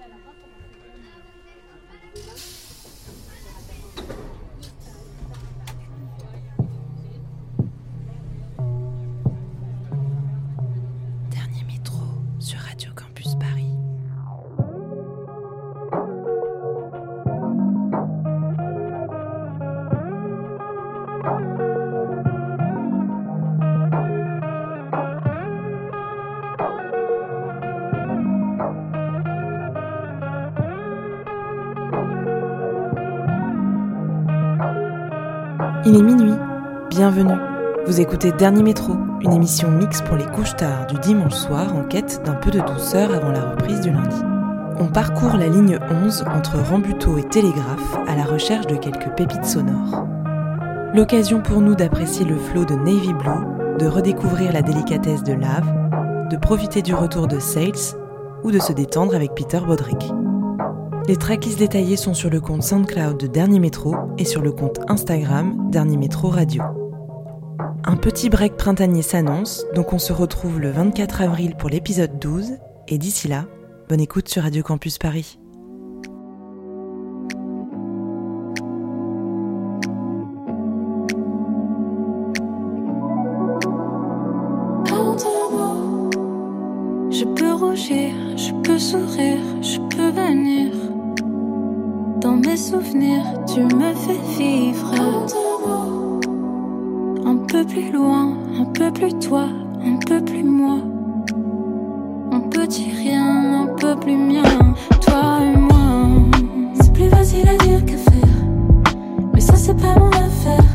Gracias. Bienvenue. Vous écoutez Dernier Métro, une émission mixte pour les couches tard du dimanche soir en quête d'un peu de douceur avant la reprise du lundi. On parcourt la ligne 11 entre Rambuteau et Télégraphe à la recherche de quelques pépites sonores. L'occasion pour nous d'apprécier le flot de Navy Blue, de redécouvrir la délicatesse de Lave, de profiter du retour de Sales ou de se détendre avec Peter Bodrick. Les tracklists détaillés sont sur le compte SoundCloud de Dernier Métro et sur le compte Instagram Dernier Métro Radio. Petit break printanier s'annonce, donc on se retrouve le 24 avril pour l'épisode 12, et d'ici là, bonne écoute sur Radio Campus Paris. Je peux rougir, je peux sourire, je peux venir. Dans mes souvenirs, tu me fais vivre. Plus loin, un peu plus toi, un peu plus moi. Un petit rien, un peu plus mien, toi et moi. C'est plus facile à dire qu'à faire, mais ça c'est pas mon affaire.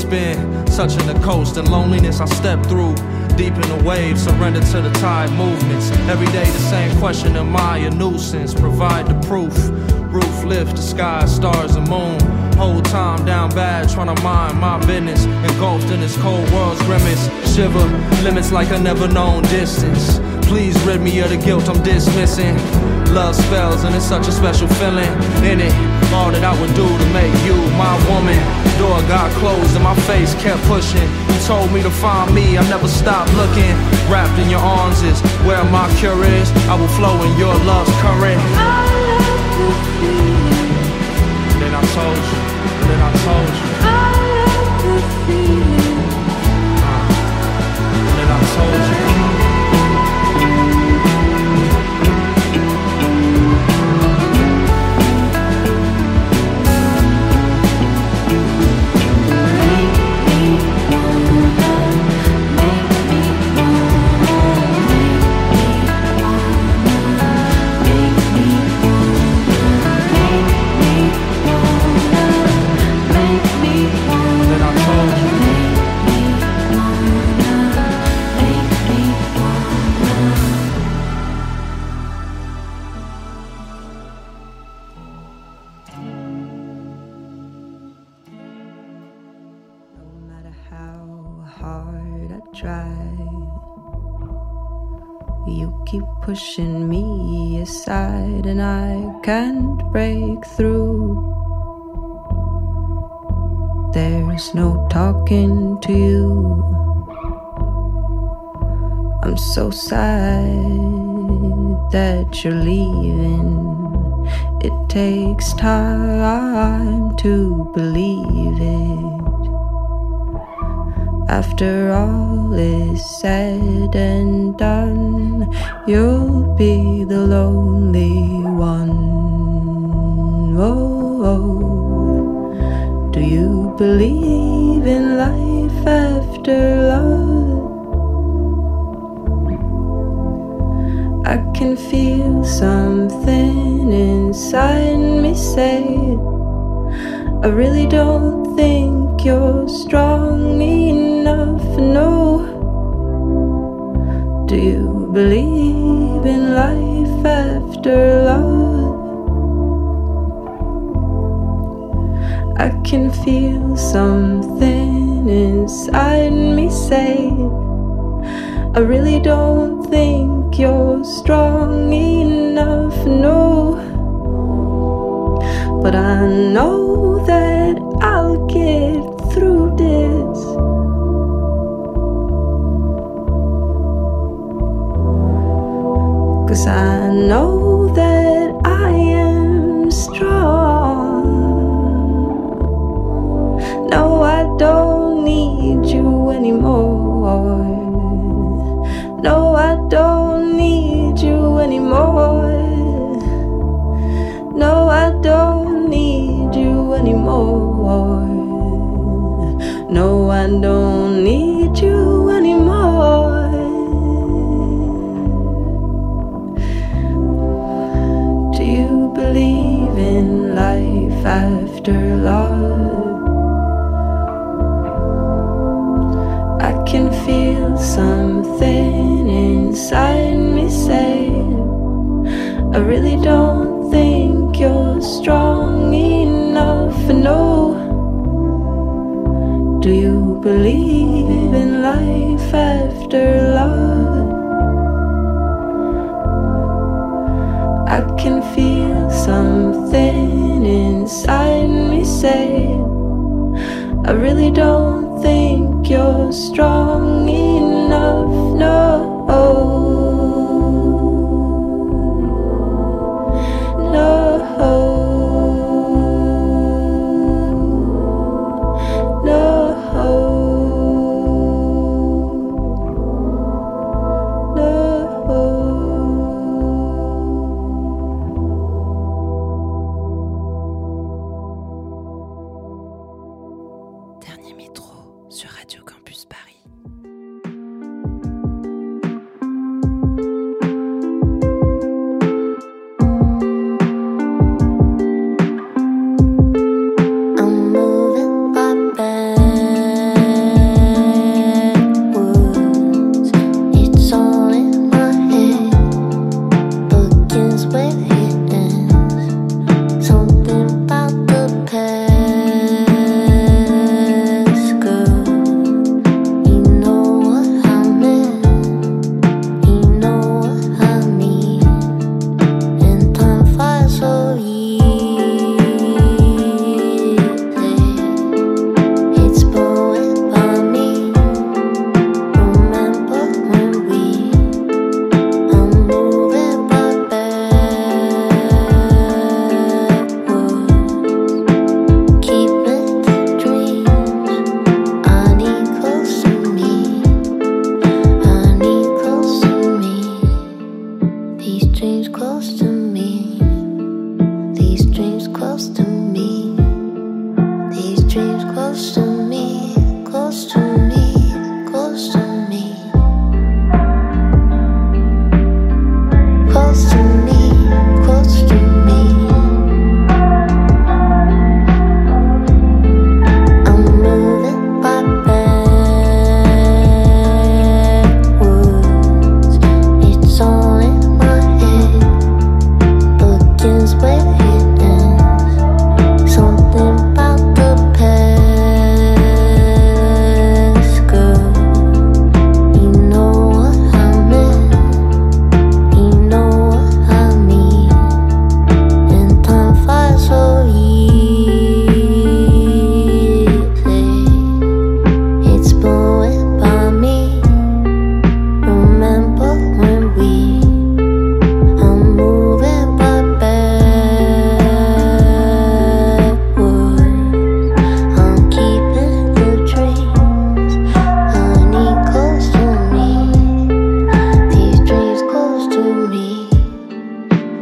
Spin. Touching the coast and loneliness I stepped through. Deep in the waves, surrender to the tide movements. Every day the same question, am I a nuisance? Provide the proof. Roof lift, the sky, stars, and moon. Whole time down bad, trying to mind my business. Engulfed in this cold world's grimace. Shiver, limits like a never known distance. Please rid me of the guilt I'm dismissing. Love spells, and it's such a special feeling in it. All that I would do to make you my woman. Door got closed and my face kept pushing. You told me to find me, I never stopped looking. Wrapped in your arms is where my cure is. I will flow in your love's current. Then I told you, then I told you. Uh, pushing me aside, and I can't break through. There's no talking to you. I'm so sad that you're leaving. It takes time to believe it. After all is said and done, you'll be the lonely one. Oh, oh. do you believe in life after love? I can feel something inside me say I really don't think you're strong enough. No. Do you believe in life after love? I can feel something inside me say I really don't think you're strong enough. No. But I know that I'll get. Cause I know that I am strong. No, I don't need you anymore. No, I don't need you anymore. No, I don't need you anymore. No, I don't need you anymore. Do you believe in life after love? I can feel something inside me say I really don't think you're strong enough. No. Believe in life after love? I can feel something inside me say I really don't think you're strong enough. No. No.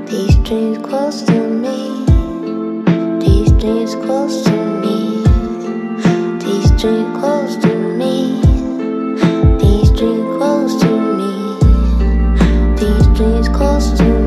These dreams close to me. These dreams close to me. These dreams close to me. These dreams close to me. These dreams close to me.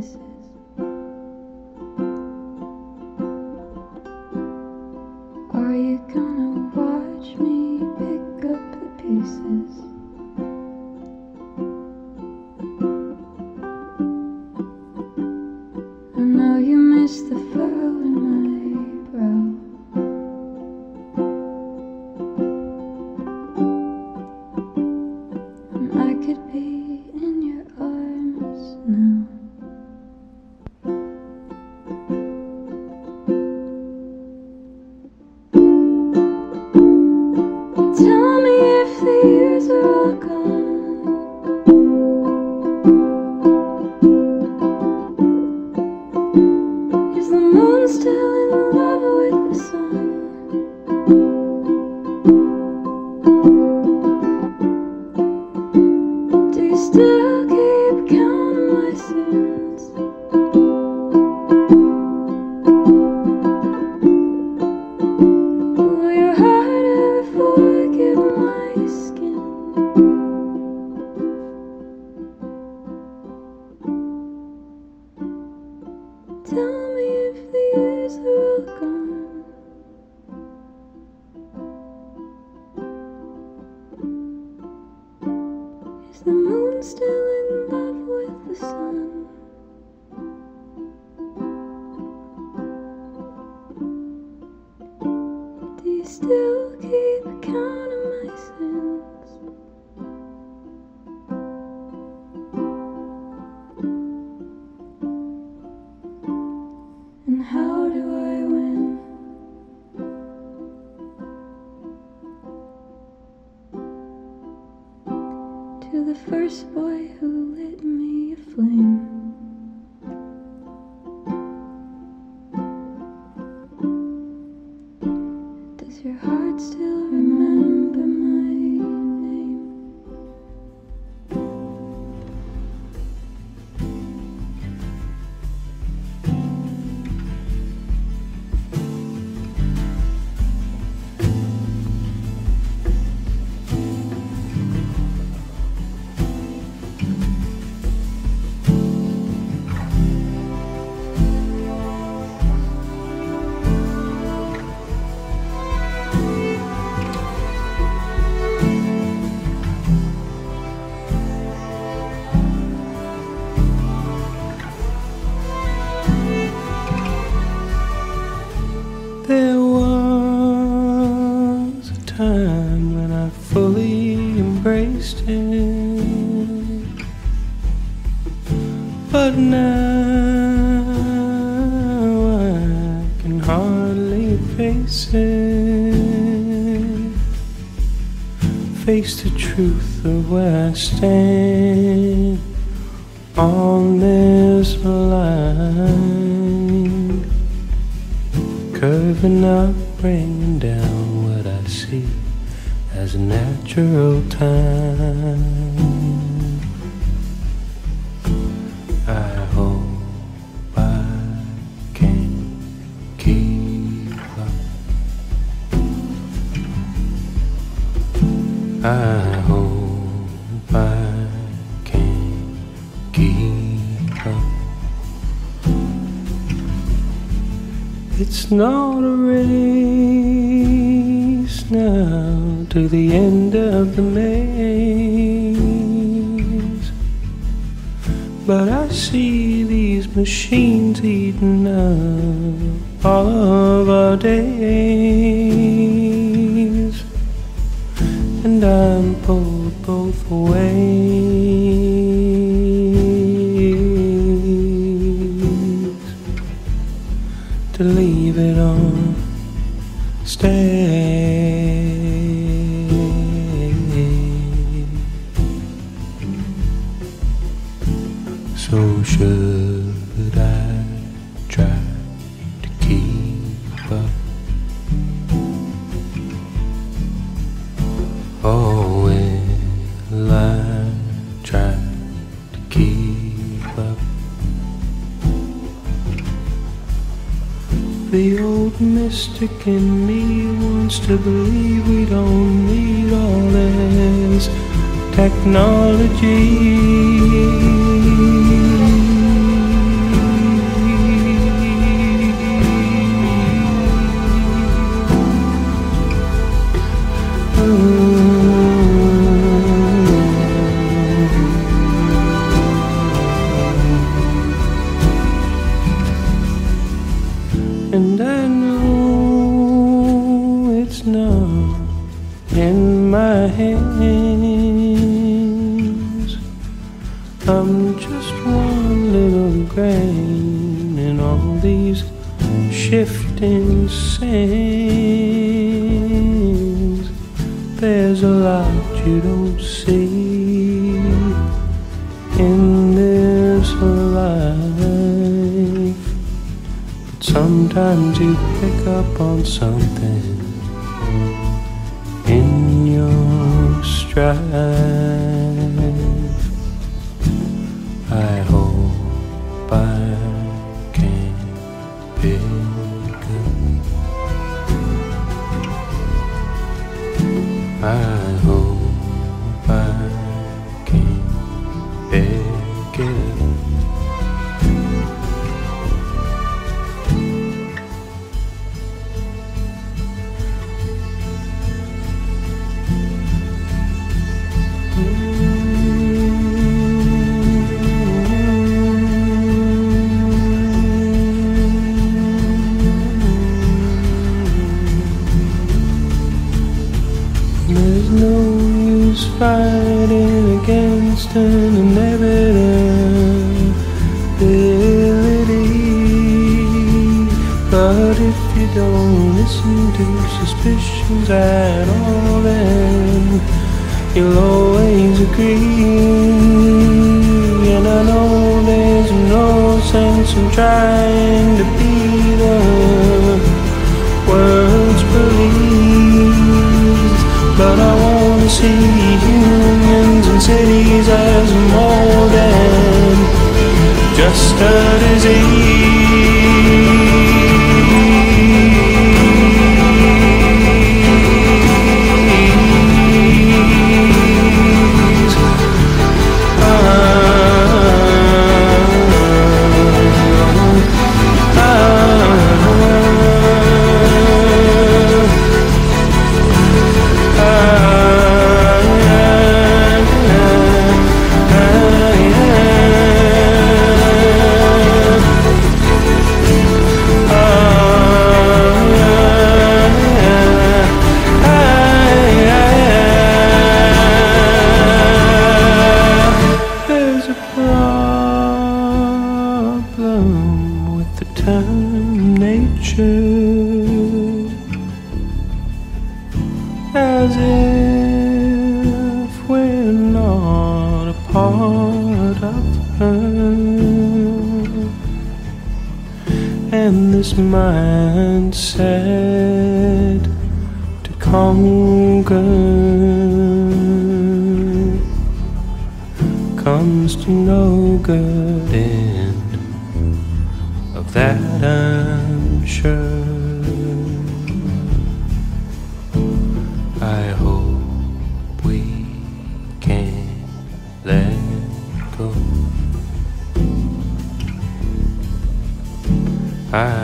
First boy who truth of where I stand It's not a race now to the end of the maze. But I see these machines eating up all of our days. trying to be the world's police. But I wanna see humans and cities as more than just a disease. I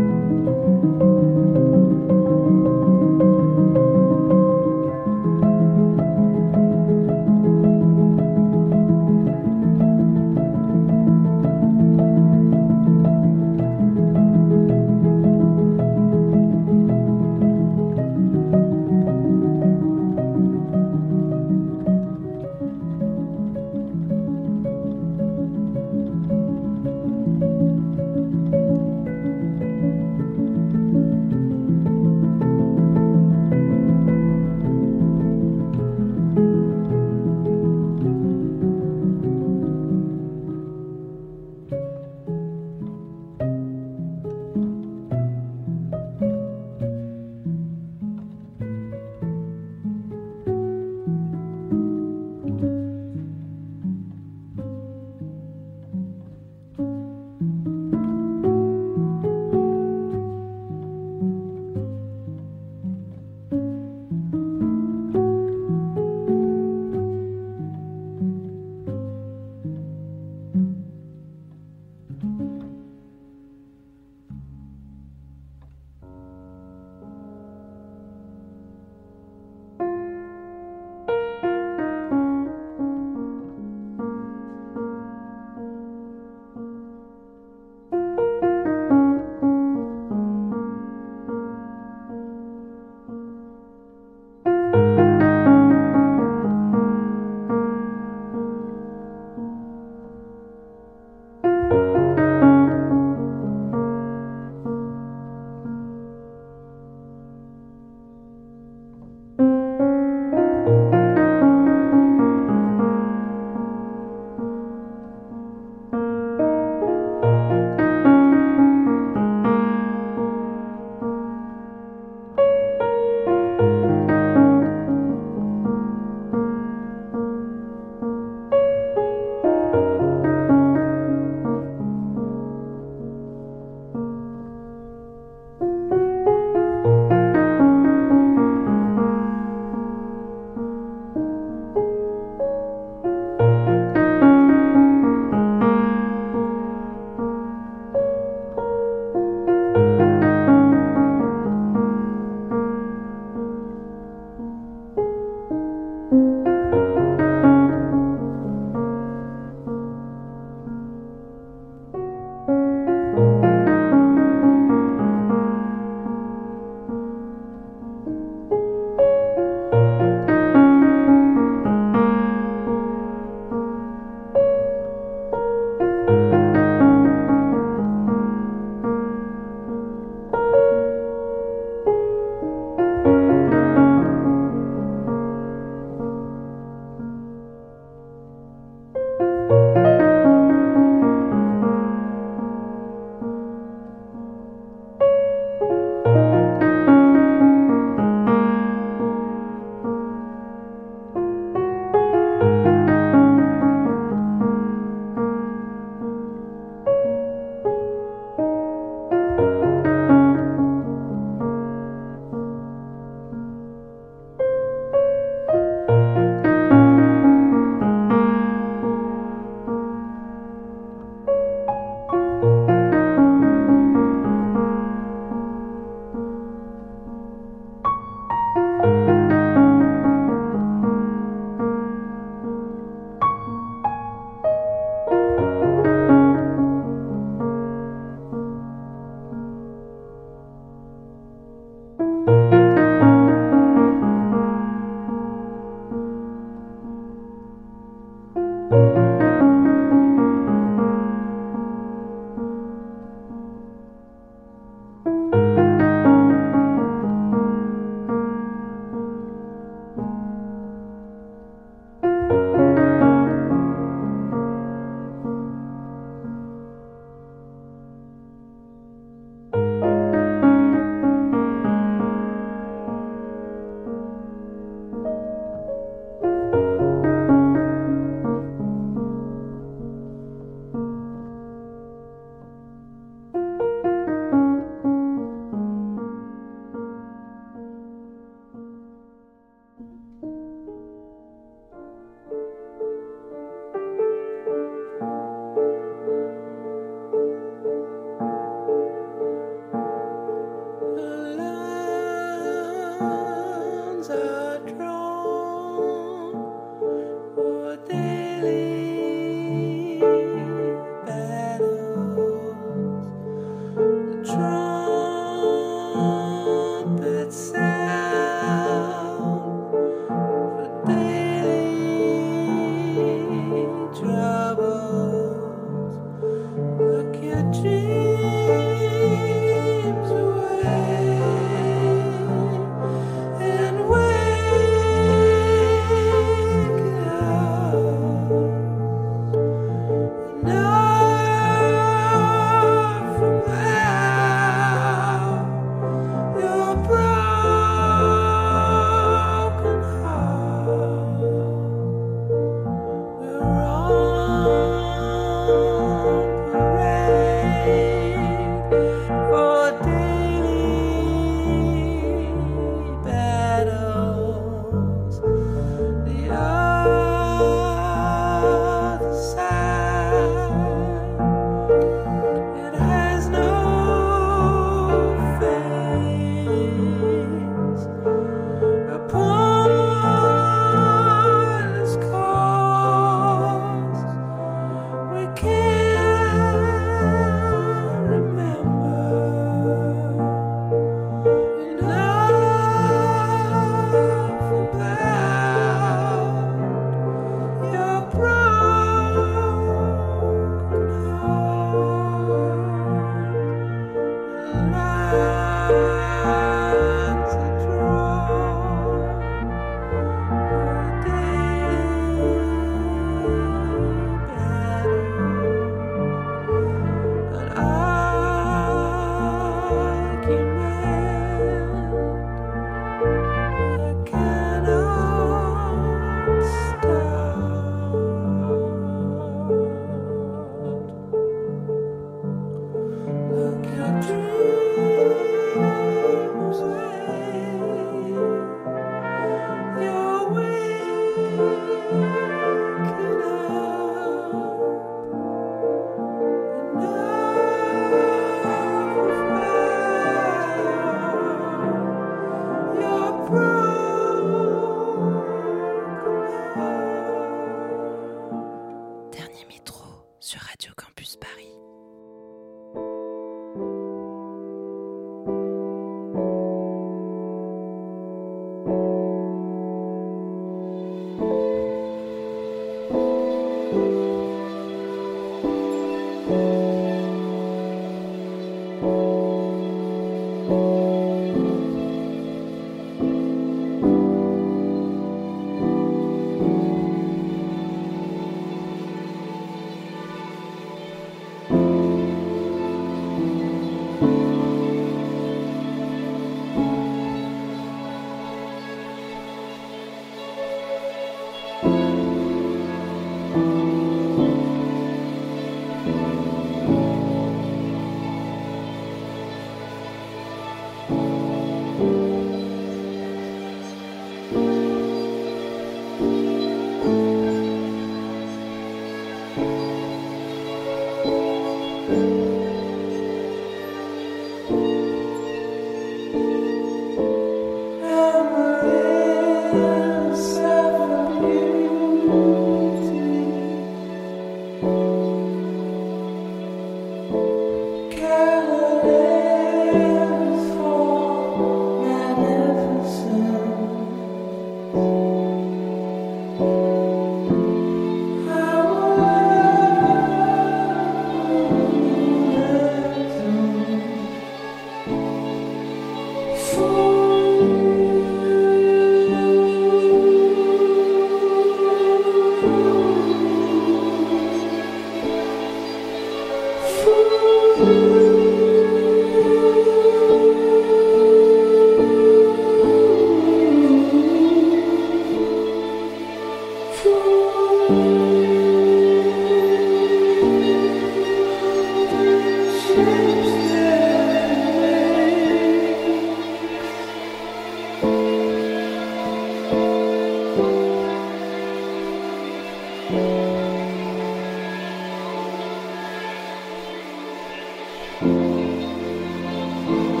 Thank